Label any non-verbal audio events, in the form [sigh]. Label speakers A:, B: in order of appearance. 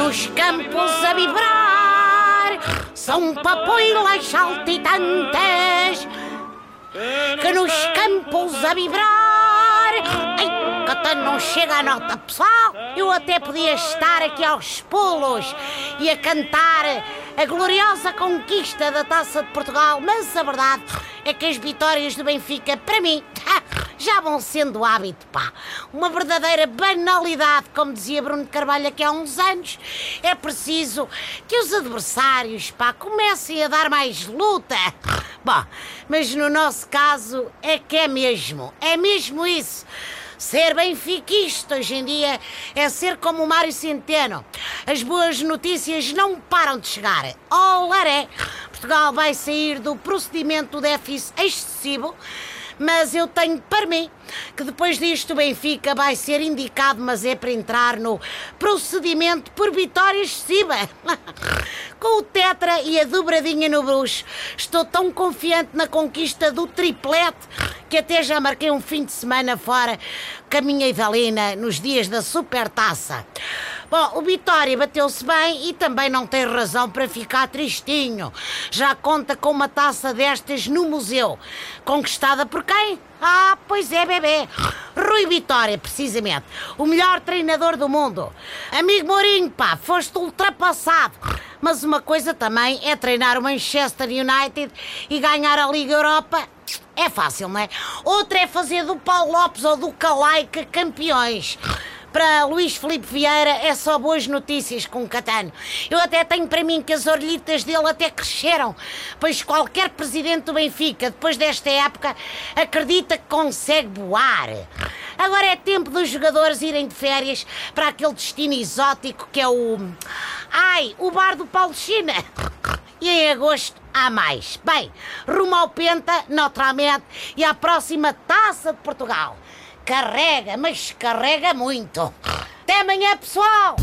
A: nos campos a vibrar são papoilas saltitantes que nos campos a vibrar. Ai, até não chega a nota, pessoal. Eu até podia estar aqui aos pulos e a cantar a gloriosa conquista da Taça de Portugal, mas a verdade é que as vitórias do Benfica, para mim, já vão sendo hábito, pá. Uma verdadeira banalidade, como dizia Bruno Carvalho aqui há uns anos. É preciso que os adversários, pá, comecem a dar mais luta. Bom, mas no nosso caso é que é mesmo, é mesmo isso. Ser benfiquista hoje em dia é ser como o Mário Centeno. As boas notícias não param de chegar. Olaré! Portugal vai sair do procedimento do déficit excessivo mas eu tenho para mim que depois disto o Benfica vai ser indicado, mas é para entrar no procedimento por vitória excessiva. [laughs] Com o Tetra e a dobradinha no bruxo, estou tão confiante na conquista do triplete que até já marquei um fim de semana fora com a minha Idalina nos dias da supertaça. Bom, o Vitória bateu-se bem e também não tem razão para ficar tristinho. Já conta com uma taça destas no museu. Conquistada por quem? Ah, pois é, bebê. Rui Vitória, precisamente. O melhor treinador do mundo. Amigo Mourinho, pá, foste ultrapassado. Mas uma coisa também é treinar o Manchester United e ganhar a Liga Europa. É fácil, não é? Outra é fazer do Paulo Lopes ou do Calaica campeões. Para Luís Felipe Vieira é só boas notícias com o Catano. Eu até tenho para mim que as orelhitas dele até cresceram, pois qualquer presidente do Benfica, depois desta época, acredita que consegue voar. Agora é tempo dos jogadores irem de férias para aquele destino exótico que é o. Ai, o bar do Paulo China. E em agosto há mais. Bem, rumo ao Penta, naturalmente, e à próxima Taça de Portugal. Carrega, mas carrega muito. Até amanhã, pessoal!